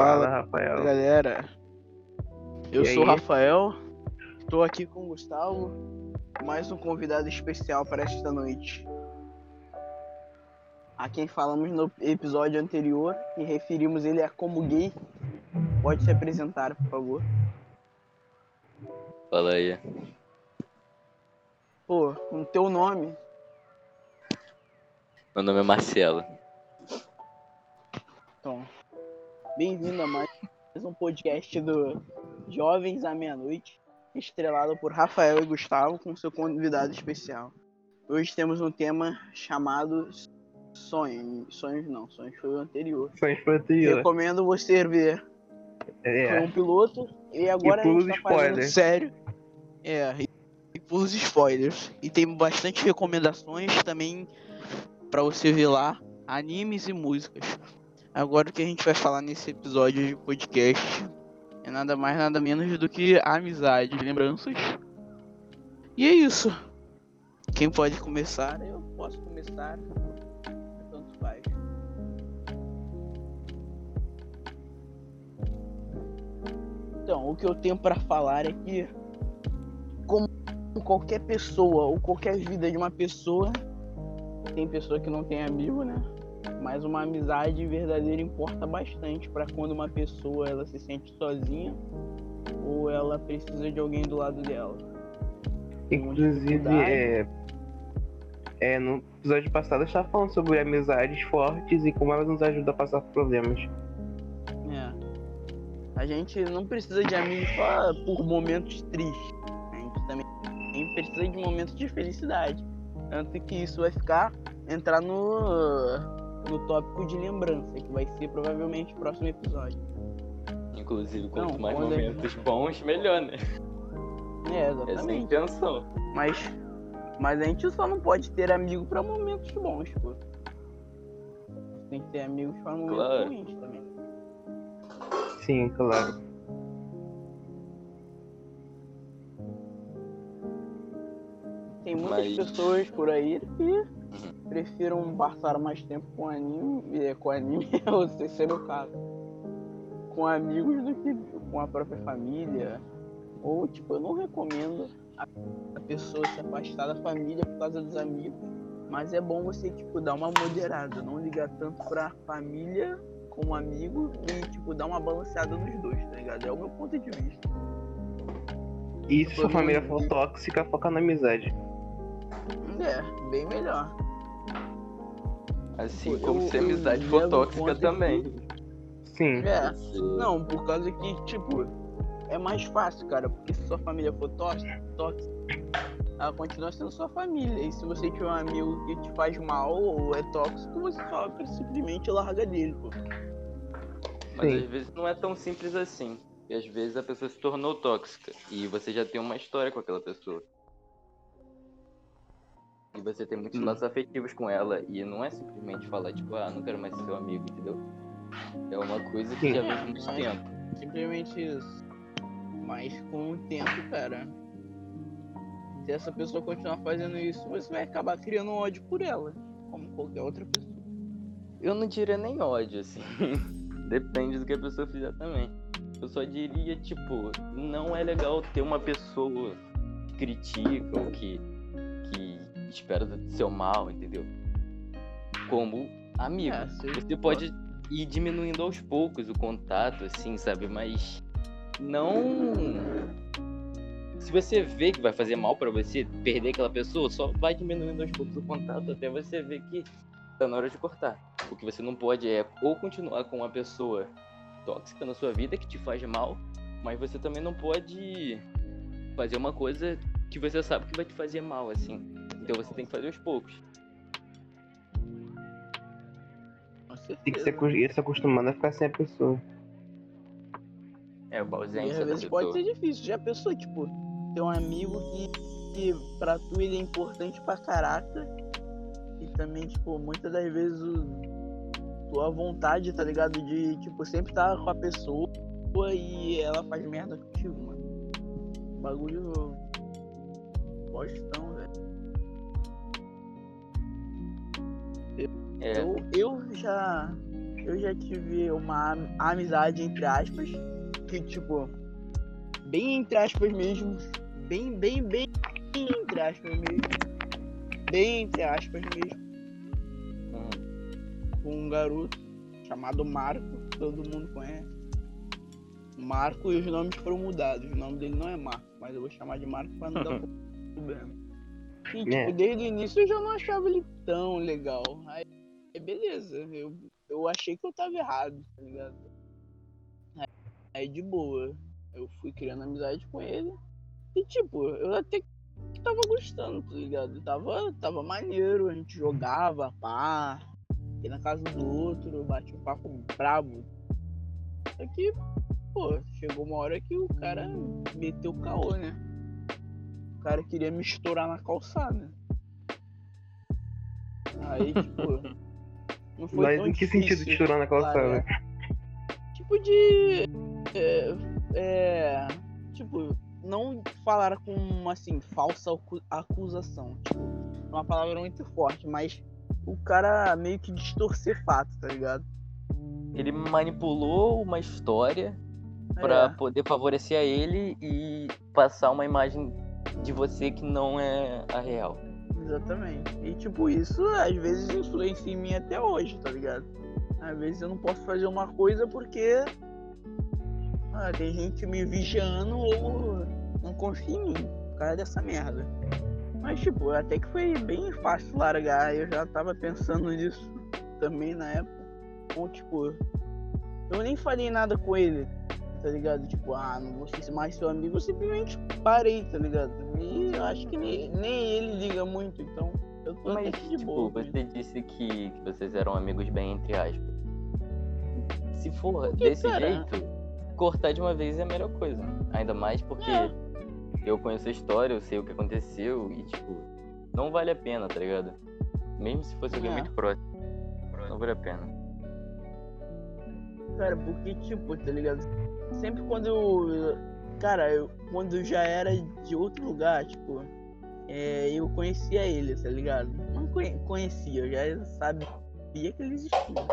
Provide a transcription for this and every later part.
Fala, Rafael. galera. Eu E sou o? Rafael, tô aqui com o Gustavo, mais um convidado especial para esta noite. A quem falamos no episódio anterior e referimos ele a como gay. Pode se apresentar, por favor. Fala aí. Pô, no teu nome, Meu nome é Marcelo. então. Bem-vindo a mais um podcast do Jovens à Meia-Noite, estrelado por Rafael e Gustavo, com seu convidado especial. Hoje temos um tema chamado Sonhos. Sonhos não, sonhos foi o anterior. Sonhos pro anterior. Recomendo você ver É. foi um piloto e agora E a gente tá sério. É, e, e pulos spoilers. E tem bastante recomendações também pra você ver lá, animes e músicas. Agora o que a gente vai falar nesse episódio de podcast é nada mais nada menos do que amizade, lembranças. E é isso. Quem pode começar? Eu posso começar. Tanto faz. Então, o que eu tenho pra falar é que, como qualquer pessoa ou qualquer vida de uma pessoa, tem pessoa que não tem amigo, né? Mas uma amizade verdadeira importa bastante pra quando uma pessoa ela se sente sozinha ou ela precisa de alguém do lado dela. Inclusive, é, é, no episódio passado eu estava falando sobre amizades fortes e como elas nos ajudam a passar por problemas. É. A gente não precisa de amigos só por momentos tristes. A gente também precisa de momentos de felicidade. Tanto que isso vai ficar entrar no, no tópico de lembrança, que vai ser provavelmente o próximo episódio. Inclusive, quanto Não, mais é- momentos bons, melhor, né? É, Essa é a exatamente. intenção. Mas, mas a gente só não pode ter amigo pra momentos bons, pô. Tem que ter amigos pra momentos Claro. ruins também. Sim, claro. Tem muitas Mas- pessoas por aí que prefiram passar mais tempo com anime, com anime, ou se é meu caso, com amigos do que com a própria família. Ou, tipo, eu não recomendo a pessoa se afastar da família por causa dos amigos, mas é bom você, tipo, dar uma moderada, não ligar tanto pra família como amigo e, tipo, dar uma balanceada nos dois, tá ligado? É o meu ponto de vista. E se sua família for tóxica, foca na amizade. É, bem melhor. Assim como eu- se a amizade for tóxica também. que- Sim. É, não, por causa que, tipo, é mais fácil, cara, porque se sua família for tóxica, tóxica, ela continua sendo sua família. E se você tiver um amigo que te faz mal ou é tóxico, você só simplesmente larga dele, pô. Mas Sim. às vezes não é tão simples assim. E às vezes a pessoa se tornou tóxica. E você já tem uma história com aquela pessoa. E você tem muitos Hum. laços afetivos com ela. E não é simplesmente falar, tipo, ah, não quero mais ser seu amigo, entendeu? É uma coisa que Sim. já vem de muito tempo. Simplesmente isso. Mas com o tempo, cara, se essa pessoa continuar fazendo isso, você vai acabar criando ódio por ela, como qualquer outra pessoa. Eu não diria nem ódio, assim. Depende do que a pessoa fizer também. Eu só diria, tipo, não é legal ter uma pessoa que critica ou que espera do seu mal, entendeu? Como amigo. É, se- Você pode ir diminuindo aos poucos o contato, assim, sabe? Mas não. Se você vê que vai fazer mal pra você perder aquela pessoa, só vai diminuindo aos poucos o contato até você ver que tá na hora de cortar. O que você não pode é ou continuar com uma pessoa tóxica na sua vida que te faz mal, mas você também não pode fazer uma coisa que você sabe que vai te fazer mal, assim. Então você tem que fazer aos poucos. Tem que se ir se acostumando a ficar sem a pessoa. É, o E ausência às da vezes pessoa. pode ser difícil. Já pensou, tipo, ter um amigo que, que pra tu ele é importante pra caraca. E também, tipo, muitas das vezes o, tua vontade, tá ligado? De, tipo, sempre estar com a pessoa e ela faz merda contigo, mano. Bagulho. Bostão, velho. É, Eu, eu já eu já tive uma am- amizade, entre aspas, que, tipo, bem entre aspas mesmo, bem, bem, bem entre aspas mesmo, bem entre aspas mesmo, Uhum. com um garoto chamado Marco, todo mundo conhece. Marco e os nomes foram mudados. O nome dele não é Marco, mas eu vou chamar de Marco pra não dar problema. E, tipo, É. desde o início eu já não achava ele tão legal. Aí, beleza, eu, eu achei que eu tava errado, tá ligado? Aí, aí de boa, eu fui criando amizade com ele. E tipo, eu até que tava gostando, tá ligado? Tava, tava maneiro, a gente jogava, pá, ia na casa do outro, batia um papo brabo. Só que, pô, chegou uma hora que o cara meteu o caô, né? O cara queria me estourar na calçada. Aí, tipo. Não foi Mas tão em que difícil sentido de chorar na calçada? largar. Tipo de. É, é, tipo, não falar com assim, falsa acu- acusação. Tipo, é uma palavra muito forte, mas o cara meio que distorcer fato, tá ligado? Ele manipulou uma história pra É. poder favorecer a ele e passar uma imagem de você que não é a real. Exatamente. E tipo, isso às vezes influencia em mim até hoje, tá ligado? Às vezes eu não posso fazer uma coisa porque ah, tem gente me vigiando ou não confia em mim por causa dessa merda. Mas tipo, até que foi bem fácil largar, eu já tava pensando nisso também na época. Então, tipo, eu nem falei nada com ele, tá ligado? Tipo, ah, não vou ser mais seu amigo, eu simplesmente parei, tá ligado? E eu acho que nem, nem ele liga muito, então eu tô Mas, de tipo, boa. você disse que, que vocês eram amigos bem entre aspas. Se for Porque, desse cara- jeito, cortar de uma vez é a melhor coisa. Ainda mais porque É. eu conheço a história, eu sei o que aconteceu e, tipo, não vale a pena, tá ligado? Mesmo se fosse alguém É. muito próximo. Não vale a pena. Cara, porque, tipo, tá ligado? Sempre quando eu. Cara, eu, quando eu já era de outro lugar, tipo, é, eu conhecia ele, tá ligado? Não conhe- conhecia, eu já sabia que ele existia.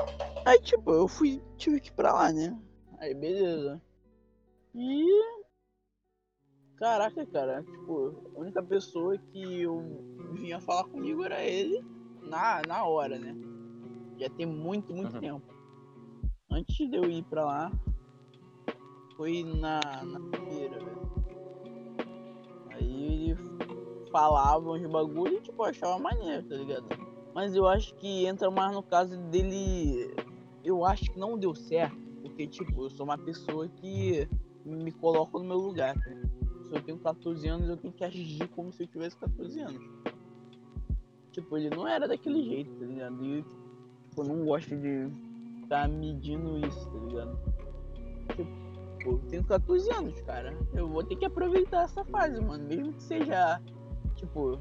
Aí, tipo, eu fui, tive que ir pra lá, né? Aí, beleza. E. Caraca, cara, tipo, a única pessoa que eu vinha falar comigo era ele na, na hora, né? Já tem muito, muito Uhum. tempo. Antes de eu ir pra lá, foi na, na primeira, velho. Aí ele falava uns bagulho e tipo, achava maneiro, tá ligado? Mas eu acho que entra mais no caso dele. Eu acho que não deu certo, porque tipo, eu sou uma pessoa que me coloco no meu lugar, tá? Se eu tenho 14 anos, eu tenho que agir como se eu tivesse 14 anos. Tipo, ele não era daquele jeito, tá ligado? E tipo, eu não gosto de tá medindo isso, tá ligado? Tipo, eu tenho 14 anos, cara. Eu vou ter que aproveitar essa fase, mano. Mesmo que seja, tipo,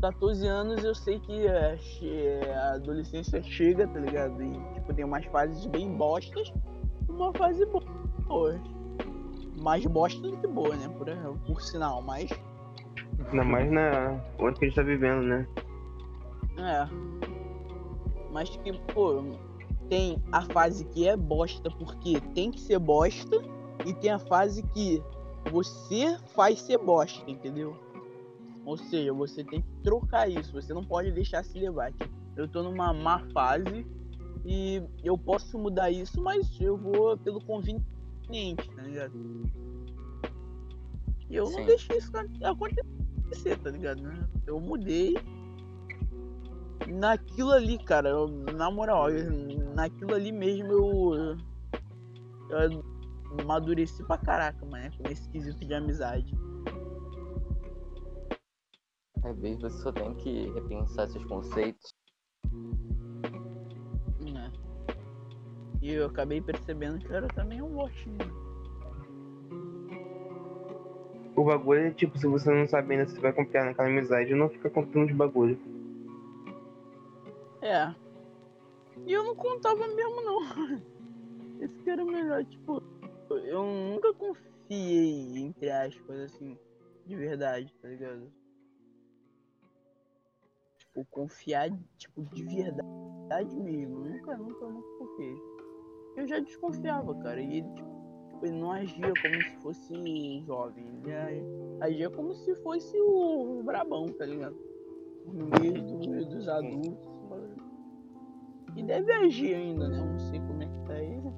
14 anos eu sei que a, che- a adolescência chega, tá ligado? E, tipo, tem umas fases bem bostas uma fase boa. Mais bosta do que boa, né? Por, por sinal, mas. Ainda mais na hora que a gente tá vivendo, né? É. Mas que, pô, tem a fase que é bosta porque tem que ser bosta e tem a fase que você faz ser bosta, entendeu? Ou seja, você tem que trocar isso, você não pode deixar se levar. Tipo, eu tô numa má fase e eu posso mudar isso, mas eu vou pelo conveniente, tá ligado? E eu não Sim. deixei isso acontecer, tá ligado? Eu mudei naquilo ali, cara, eu- na moral, eu- naquilo ali mesmo eu, eu amadureci pra caraca, mano, com esse quesito de amizade. Às vezes você só tem que repensar seus conceitos. né? E eu acabei percebendo que eu era também um bostinho. O bagulho é tipo, se você não sabe ainda se vai confiar naquela amizade, não fica contando de bagulho. É. E eu não contava mesmo não. Esse que era o melhor, tipo, eu nunca confiei, entre aspas, assim, de verdade, tá ligado? Tipo, confiar, tipo, de verdade. mesmo. Nunca, nunca, nunca foquei. Eu já desconfiava, cara. E ele, tipo, ele não agia como se fosse jovem. Ele agia como se fosse o, brabão, tá ligado? No meio, do, meio dos adultos. E deve agir ainda, né? Eu não sei como é que tá ele.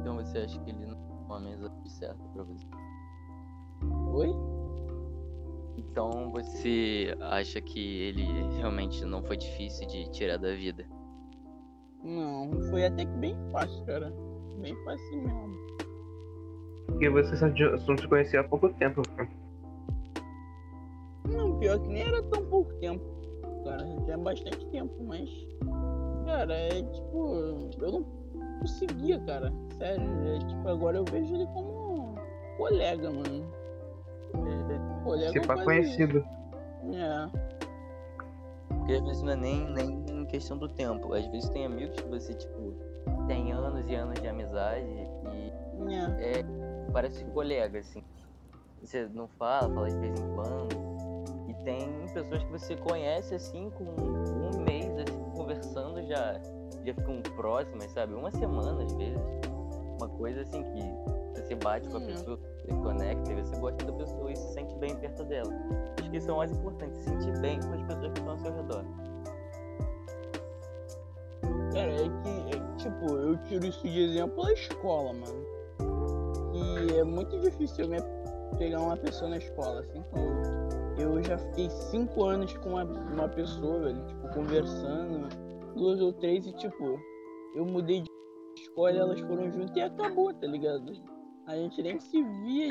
Então você acha que ele não é uma amizade certa pra você? Oi? Então você acha que ele realmente não foi difícil de tirar da vida? Não, foi até que bem fácil, cara. Bem fácil mesmo. Porque você só se conhecia há pouco tempo. cara. Não, pior que nem era tão pouco tempo, cara. Já é bastante tempo, mas. Cara, é tipo. Eu não conseguia, cara. Sério. É, tipo, agora eu vejo ele como colega, mano. É, colega pá quase- conhecido. É. Porque às vezes não é nem, nem em questão do tempo. Às vezes tem amigos que você, tipo, tem anos e anos de amizade e É. parece colega, assim. Você não fala, fala de vez em quando. Tem pessoas que você conhece, assim, com um mês, assim, conversando, já, já ficam próximas, sabe? Uma semana, às vezes. Uma coisa, assim, que você bate com a Hum. pessoa, você conecta, e você gosta da pessoa e se sente bem perto dela. Acho que isso é o mais importante, se sentir bem com as pessoas que estão ao seu redor. Cara, é que, é, tipo, eu tiro isso de exemplo a escola, mano. E é muito difícil mesmo pegar uma pessoa na escola, assim como eu já fiquei cinco anos com uma, uma pessoa, velho, tipo, conversando, duas ou três, e tipo, eu mudei de escola, elas foram juntas e acabou, tá ligado? A gente nem se via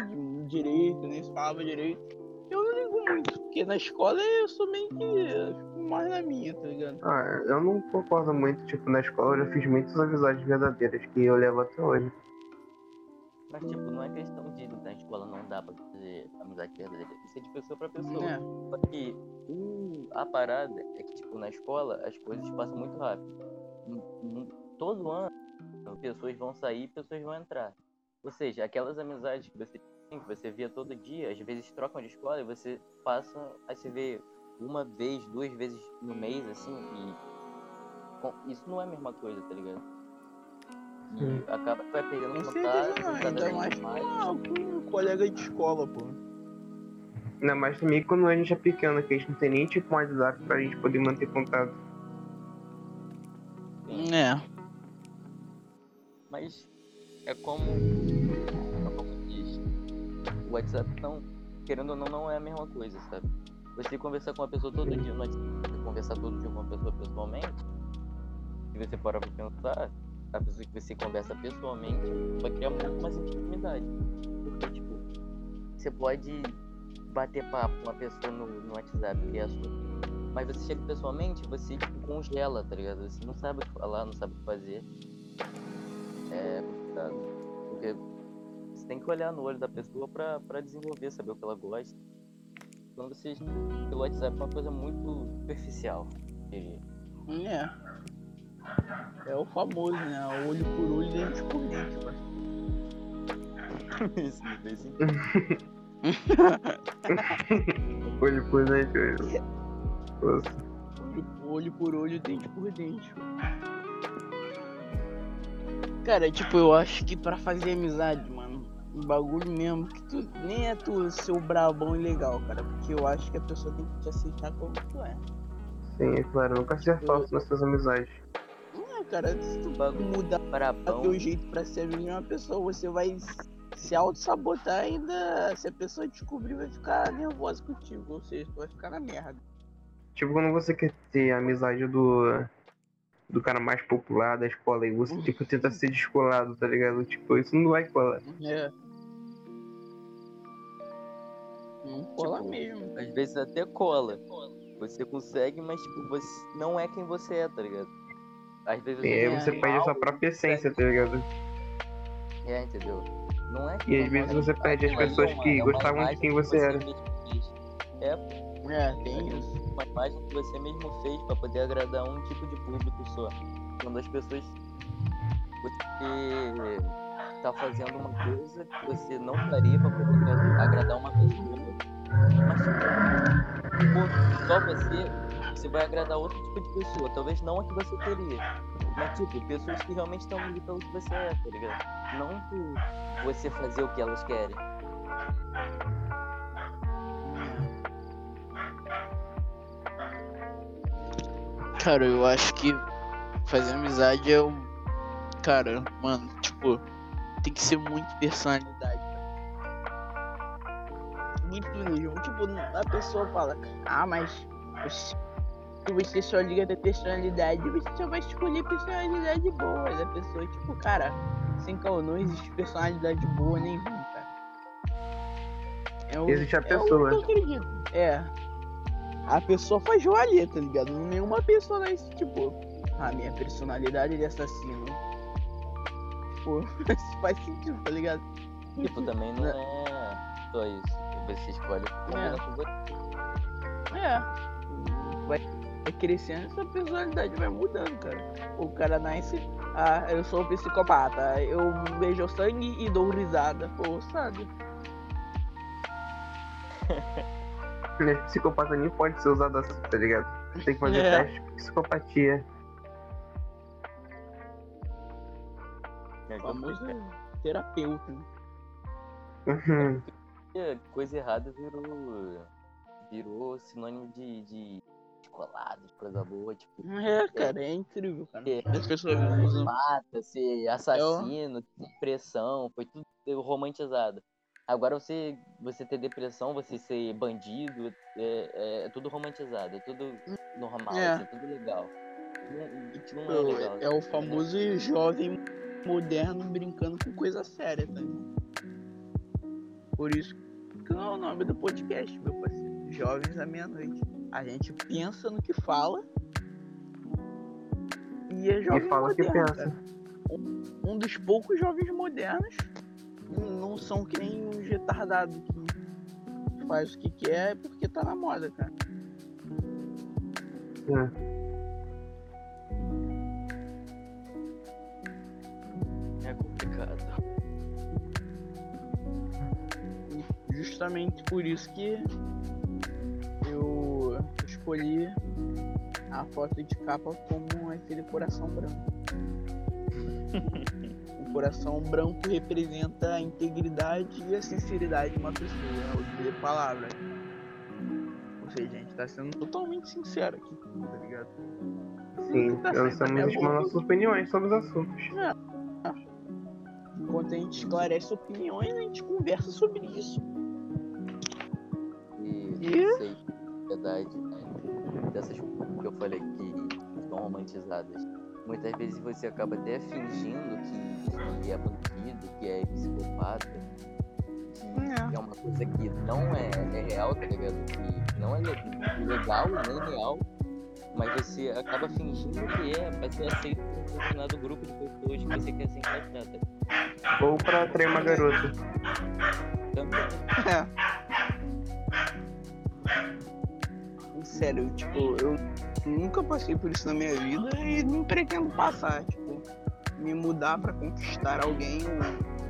direito, nem se falava direito. Eu não ligo muito, porque na escola eu sou meio que fico mais na minha, tá ligado? Ah, eu não concordo muito, tipo, na escola eu já fiz muitas amizades verdadeiras que eu levo até hoje. Mas, tipo, não é questão de na escola não dá pra fazer amizade verdadeira. Isso é de pessoa pra pessoa. É. Só que a parada é que, tipo, na escola as coisas passam muito rápido. Todo ano, pessoas vão sair pessoas vão entrar. Ou seja, aquelas amizades que você tem, que você via todo dia, às vezes trocam de escola e você passa a se ver uma vez, duas vezes no mês, assim, e isso não é a mesma coisa, tá ligado? E Sim. acaba que vai perdendo Com contato, não, cada ainda mais mais. com um colega de escola, pô. Ainda mais também quando a gente é pequeno, que a gente não tem nem tipo um WhatsApp pra gente poder manter contato. É. Mas é como, é como diz, o WhatsApp não, querendo ou não, não é a mesma coisa, sabe? Você conversar com uma pessoa todo dia no WhatsApp, conversar todo dia com uma pessoa pessoalmente, se você parar pra pensar, a pessoa que você conversa pessoalmente vai criar muito mais intimidade. Porque, tipo, você pode bater papo com uma pessoa no, no WhatsApp, que é sua. Mas você chega pessoalmente, você tipo, congela, tá ligado? Você não sabe o que falar, não sabe o que fazer. É complicado. Porque você tem que olhar no olho da pessoa pra, pra desenvolver, saber o que ela gosta. Quando você. Pelo WhatsApp é uma coisa muito superficial. É. É o famoso, né? Olho por olho, dente por dente. Isso não fez sentido. Olho por dentro. olho. Nossa. Olho, olho por olho, dente por dente. Cara, tipo, eu acho que pra fazer amizade, mano, um bagulho mesmo que tu nem é tu ser o brabão e legal, cara. Porque eu acho que a pessoa tem que te aceitar como tu é. Sim, é claro, nunca seja falso nas suas amizades. Cara, se tu Bagulho. mudar Brabão. teu jeito pra ser amigo de uma pessoa, você vai se auto-sabotar ainda. Se a pessoa descobrir, vai ficar nervosa contigo. Ou seja, tu vai ficar na merda. Tipo, quando você quer ter a amizade do. do cara mais popular da escola e você, tipo, tenta ser descolado, tá ligado? Tipo, isso não vai colar. É. Não cola Tipo, mesmo. Às vezes até cola. Você consegue, mas tipo, você não é quem você é, tá ligado? Às vezes E aí É, você perde a sua própria essência, tá ligado? É, entendeu? Não é E às vezes você perde as pessoas que gostavam de quem você era. É É, tem isso. uma imagem que você mesmo fez pra poder agradar um tipo de público só. Quando as pessoas. Você tá fazendo uma coisa que você não faria pra poder agra- agradar uma pessoa. Mas só você você vai agradar outro tipo de pessoa. Talvez não a que você queria. Mas, tipo, pessoas que realmente estão ali pelo que você é, tá ligado? Não por você fazer o que elas querem. Cara, eu acho que fazer amizade é o. Cara, mano, tipo, tem que ser muito personalidade. Muito mesmo. Tipo, a pessoa fala, ah, mas você só liga da personalidade, você só vai escolher personalidade boa da pessoa. Tipo, cara, sem caô, não existe personalidade boa nem ruim, cara. É o, existe a é pessoa. O que eu acredito. É. A pessoa faz joalha, tá ligado? Nenhuma pessoa vai tipo, a minha personalidade de assassino. Pô, isso faz sentido, tá ligado? Tipo, também não é só isso. Você escolhe é. com você. É. Crescendo, essa personalidade vai mudando, cara. O cara nasce, ah, eu sou psicopata, eu beijo sangue e dou risada. Pô, sabe? Psicopata nem pode ser usado assim, tá ligado? Tem que fazer é. teste de psicopatia. É famoso terapeuta. Né? Uhum. Coisa errada virou. virou sinônimo de, de de coisa boa, tipo. É, cara, é, incrível, cara. É, As pessoas usam. Mata, ser assassino, Eu... depressão, foi tudo romantizado. Agora você, você ter depressão, você ser bandido, é, é, é tudo romantizado, é tudo normal, é, é tudo legal. Não, não é, legal, é o famoso jovem moderno brincando com coisa séria, tá? Por isso que não é o nome do podcast, meu parceiro. Jovens à meia-noite. A gente pensa no que fala e é jovem e fala moderno, que pensa. Um, um dos poucos jovens modernos não são que nem uns retardados que faz o que quer porque tá na moda, cara. É. É complicado. Justamente por isso que escolhi a foto de capa como aquele coração branco. coração branco representa a integridade e a sinceridade de uma pessoa, ao dizer palavras. Ou seja, a gente tá sendo totalmente sincero aqui, tá ligado? Sim, tá nós estamos expor nossas opiniões sobre os assuntos. É. Enquanto a gente esclarece opiniões, a gente conversa sobre isso. E, e... sei, verdade, dessas que eu falei que estão romantizadas muitas vezes você acaba até fingindo que, que é bandido, que é psicopata. Que é. é uma coisa que não é, é real, tá ligado? Que não é legal nem real, mas você acaba fingindo que é pra ser aceito por um determinado grupo de pessoas que você quer se encaixar, tá? Ou pra atrair uma garota. Também. É. Sério, tipo, eu nunca passei por isso na minha vida e não pretendo passar, tipo, me mudar para conquistar alguém ou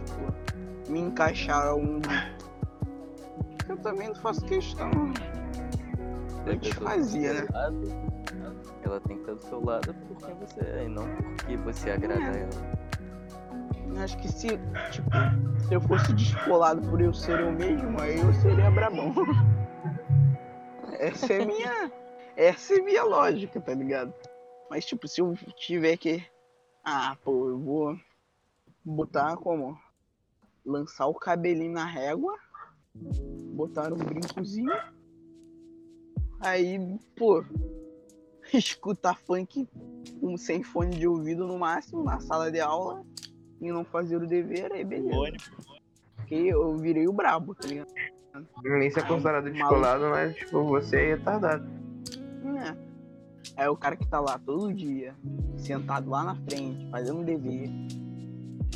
tipo, me encaixar a um Eu também não faço questão. Antes fazia, né? ela tem que estar do seu lado porque você é, e não porque você agrada é. ela. Acho que se, tipo, se eu fosse descolado por eu ser eu mesmo, aí eu seria brabão. Essa é minha essa é minha lógica, tá ligado? Mas, tipo, se eu tiver que. Ah, pô, eu vou botar como? Lançar o cabelinho na régua, botar um brincozinho. Aí, pô, escutar funk um, sem fone de ouvido no máximo, na sala de aula, e não fazer o dever, aí beleza. Porque eu virei o brabo, tá ligado? Nem se é considerado descolado, mas tipo, você é retardado. É o cara que tá lá todo dia, sentado lá na frente, fazendo dever,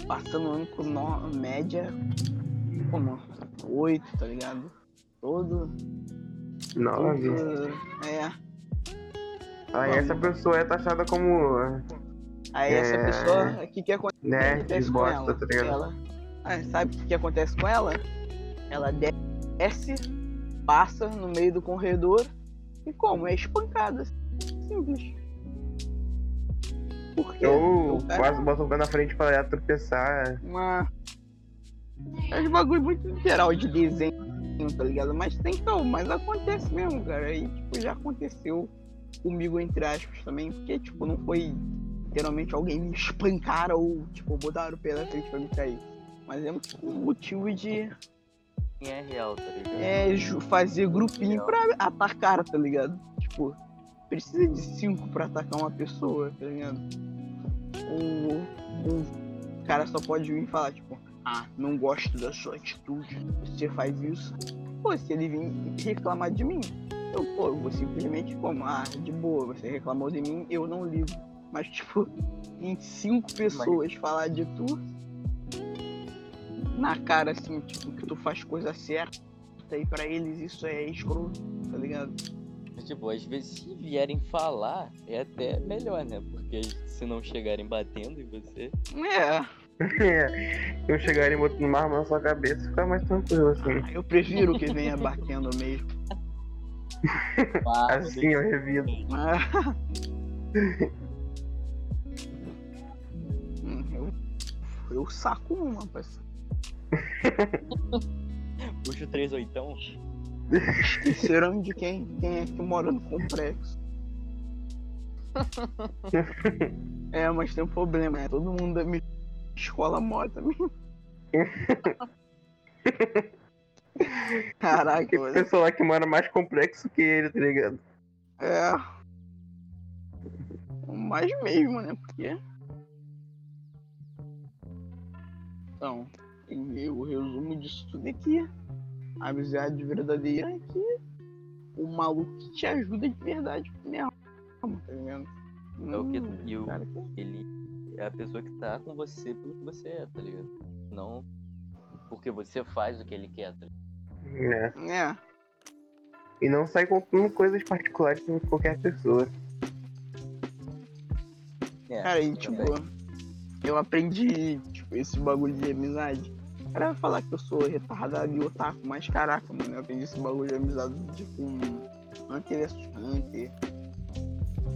passando ano com no... média como oito, tá ligado? Todo. Nove. Todo... É. Aí Vamos. essa pessoa é taxada como. Aí é... essa pessoa, o que, que acontece, né? acontece com ela? Tá ela ah, sabe o que, que acontece com ela? Ela desce, passa no meio do corredor e como? É espancada. Simples. Por quê? Ou O cara- quase bota o pé na frente pra tropeçar. uma. É um bagulho muito literal de desenho, tá ligado? Mas tem que mas acontece mesmo, cara. Aí, tipo, já aconteceu comigo, entre aspas, também. Porque, tipo, não foi literalmente alguém me espancar ou, tipo, botaram o pé na frente pra me cair. Mas é um tipo, um motivo de Quem é real, tá ligado? é, fazer grupinho pra atacar, tá ligado? Tipo, precisa de cinco pra atacar uma pessoa, tá ligado? O, o cara só pode vir e falar, tipo, ah, não gosto da sua atitude, você faz isso. Pô, se ele vir reclamar de mim, eu, pô, eu vou simplesmente como, ah, de boa, você reclamou de mim, eu não ligo. Mas, tipo, em cinco pessoas falar de tu, na cara, assim, tipo, que tu faz coisa certa, e pra eles isso é escroto, tá ligado? Mas, tipo, às vezes se vierem falar, é até melhor, né? Porque se não chegarem batendo em você. É, eu chegarem botando uma arma na sua cabeça, fica mais tranquilo assim. eu prefiro que venha batendo mesmo. Assim eu revido. Ah. Hum, eu, eu saco uma, parceiro. Puxa o 3 oitão. Esqueceram de quem? Quem é que mora no complexo? é, mas tem um problema, né? Todo mundo da minha escola mora também. Caraca, Que mano. pessoa lá que mora mais complexo que ele, tá ligado? É. Mais mesmo, né? Porque. Então, e o resumo disso tudo é que a amizade verdadeira é que o maluco que te ajuda de verdade mesmo, tá ligado? É o que- Hum, e o- cara que- Ele é a pessoa que tá com você pelo que você é, tá ligado? Não porque você faz o que ele quer, tá ligado? É. É, E não sai contando coisas particulares com qualquer pessoa. É, cara, e também. tipo, eu aprendi, tipo, esse bagulho de amizade. Vai falar que eu sou retardado e otaku, mas caraca, mano, eu aprendi esse bagulho de amizade de, com Hunter vs Hunter.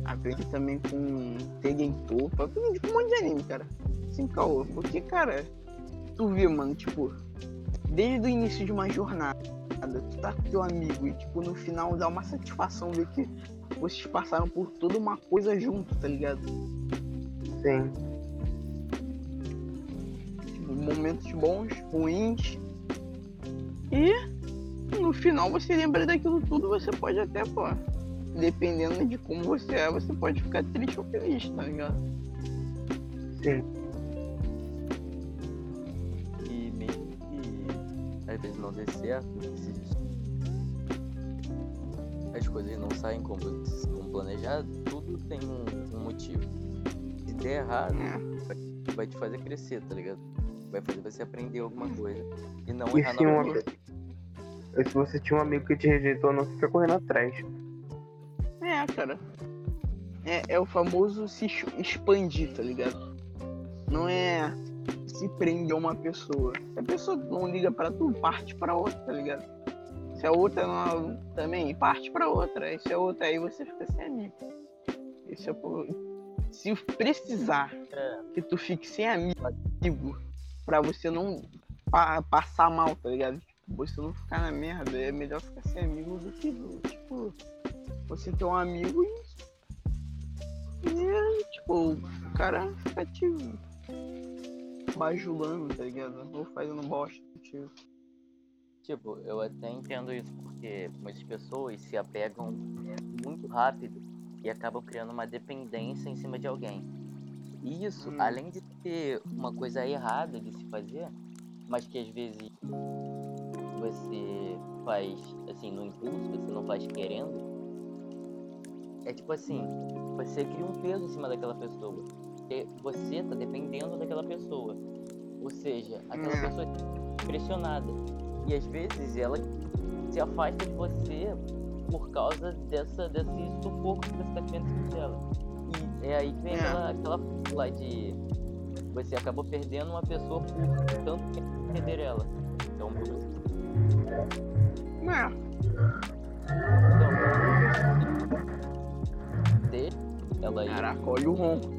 Aprendi também com Tegen Topa. Aprendi com um monte de anime, cara. Sem caô. Porque, cara, tu vê, mano, tipo, desde o início de uma jornada, tu tá com teu amigo e, tipo, no final dá uma satisfação ver que vocês passaram por toda uma coisa junto, tá ligado? Sim. Momentos bons, ruins. E no final você lembra daquilo tudo, você pode até, pô, dependendo de como você é, você pode ficar triste ou feliz, tá ligado? Sim. E mesmo que às vezes não dê certo, as coisas não saem como, como planejado, tudo tem um, um motivo. Se der errado, É. vai te fazer crescer, tá ligado? Vai fazer você aprender alguma coisa. E não E errar se, uma... e se você tinha um amigo que te rejeitou, não fica correndo atrás. É, cara. É, é o famoso se ex- expandir, tá ligado? Não é se prender a uma pessoa. Se a pessoa não liga pra tu, parte pra outra, tá ligado? Se a outra não também, parte pra outra. E se a outra aí você fica sem amigo. Esse é o problema. Se precisar É. que tu fique sem amigo pra você não pa- passar mal, tá ligado? Você não ficar na merda, é melhor ficar sem amigo do que, tipo, você ter um amigo e. E, tipo, o cara fica te bajulando, tá ligado? Ou fazendo bosta contigo. Tipo, eu até entendo isso, porque muitas pessoas se apegam muito rápido e acabam criando uma dependência em cima de alguém. E isso, Hum. além de ter uma coisa errada de se fazer, mas que às vezes você faz assim no impulso, você não faz querendo, é tipo assim, você cria um peso em cima daquela pessoa. Porque você tá dependendo daquela pessoa. Ou seja, aquela É. pessoa é pressionada. E às vezes ela se afasta de você por causa dessa, desse sufoco que você tá cima dela. E é aí que vem É. aquela, aquela lá de você acabou perdendo uma pessoa por tanto que perder ela. Então, É, então ela ir. Caraca, olha o ronco.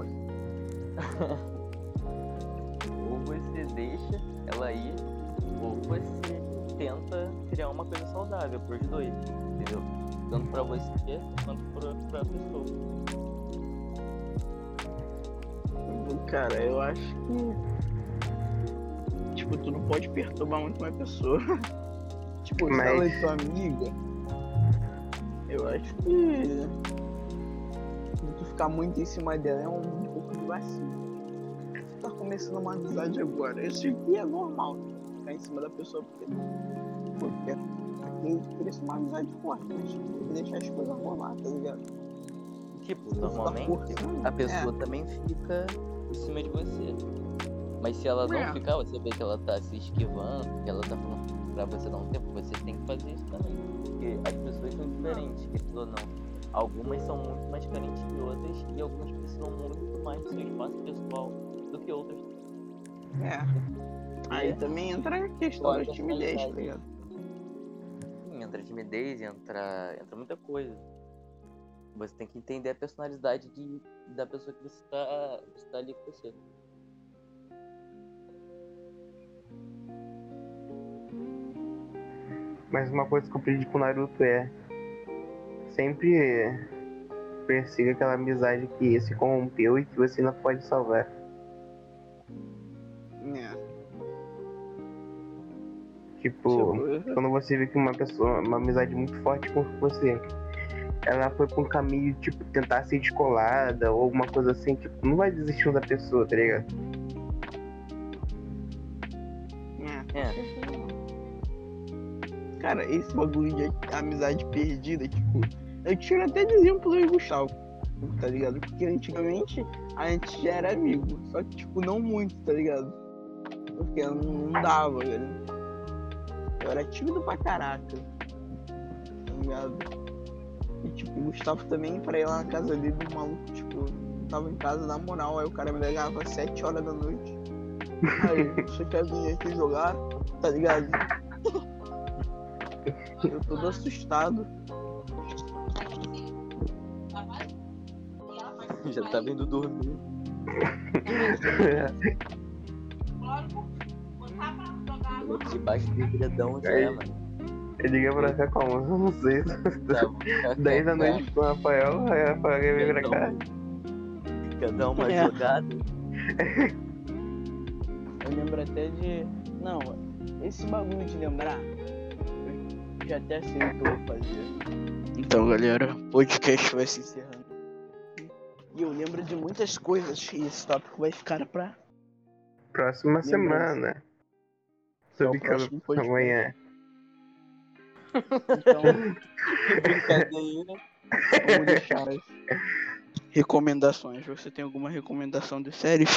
Ou você deixa ela ir, ou você tenta criar uma coisa saudável pros dois, entendeu? Tanto pra você quanto pra, pra pessoa. Cara, eu acho que. Tipo, tu não pode perturbar muito uma pessoa. tipo, se Mas- ela é tua amiga, eu acho que. Tu ficar muito em cima dela é um, pouco de vacilo. Tu tá começando uma amizade agora. Isso aqui é normal. Ficar em cima da pessoa porque. Porque aqui cresce uma amizade forte, mas tem que deixar as coisas rolar, tá ligado? Tipo, normalmente a pessoa também fica em cima de você. Mas se ela não É. ficar, você vê que ela tá se esquivando, que ela tá falando pra você dar um tempo, você tem que fazer isso também. Porque as pessoas são diferentes, querendo ou não. Algumas são muito mais carentes que outras e algumas precisam muito mais do seu espaço pessoal do que outras. É. Aí também entra a questão da timidez, tá ligado? Sim, entra timidez, entra, entra muita coisa. Você tem que entender a personalidade de, da pessoa que você tá, você tá ali com você. Mas uma coisa que eu aprendi com o Naruto é sempre persiga aquela amizade que se corrompeu e que você não pode salvar. É. Tipo, Tipo, quando você vê que uma pessoa, uma amizade muito forte com você, ela foi pra um caminho, tipo, tentar ser descolada ou alguma coisa assim, tipo, não vai desistir da pessoa, tá ligado? é. É. Cara, esse bagulho de amizade perdida, tipo, eu tiro até de exemplo do Gustavo, tá ligado? Porque antigamente a gente já era amigo, só que, tipo, não muito, tá ligado? Porque não, não dava, velho. Eu era tímido pra caraca, tá ligado? E, tipo, o Gustavo também, pra ir lá na casa dele, o maluco, tipo, tava em casa na moral, aí o cara me ligava às 7 horas da noite. Aí, você quer vir aqui jogar? Tá ligado? Eu todo assustado. Já tá vindo dormir. Debaixo do edredom já, Aí. mano. Ele liga pra cá como? Não sei. Tá, 10 da noite com o Rafael, aí o Rafael vem pra cá. Quer dar uma É. jogada? Eu lembro até de. Não, esse bagulho de lembrar, eu já até sei o que eu vou fazer. Então, galera, o podcast vai se encerrando. E eu lembro de muitas coisas e esse tópico vai ficar pra. Próxima Lembrança. semana. Tô É o próximo podcast. amanhã. Então, Brincadeira. vamos deixar as recomendações. Você tem alguma recomendação de séries?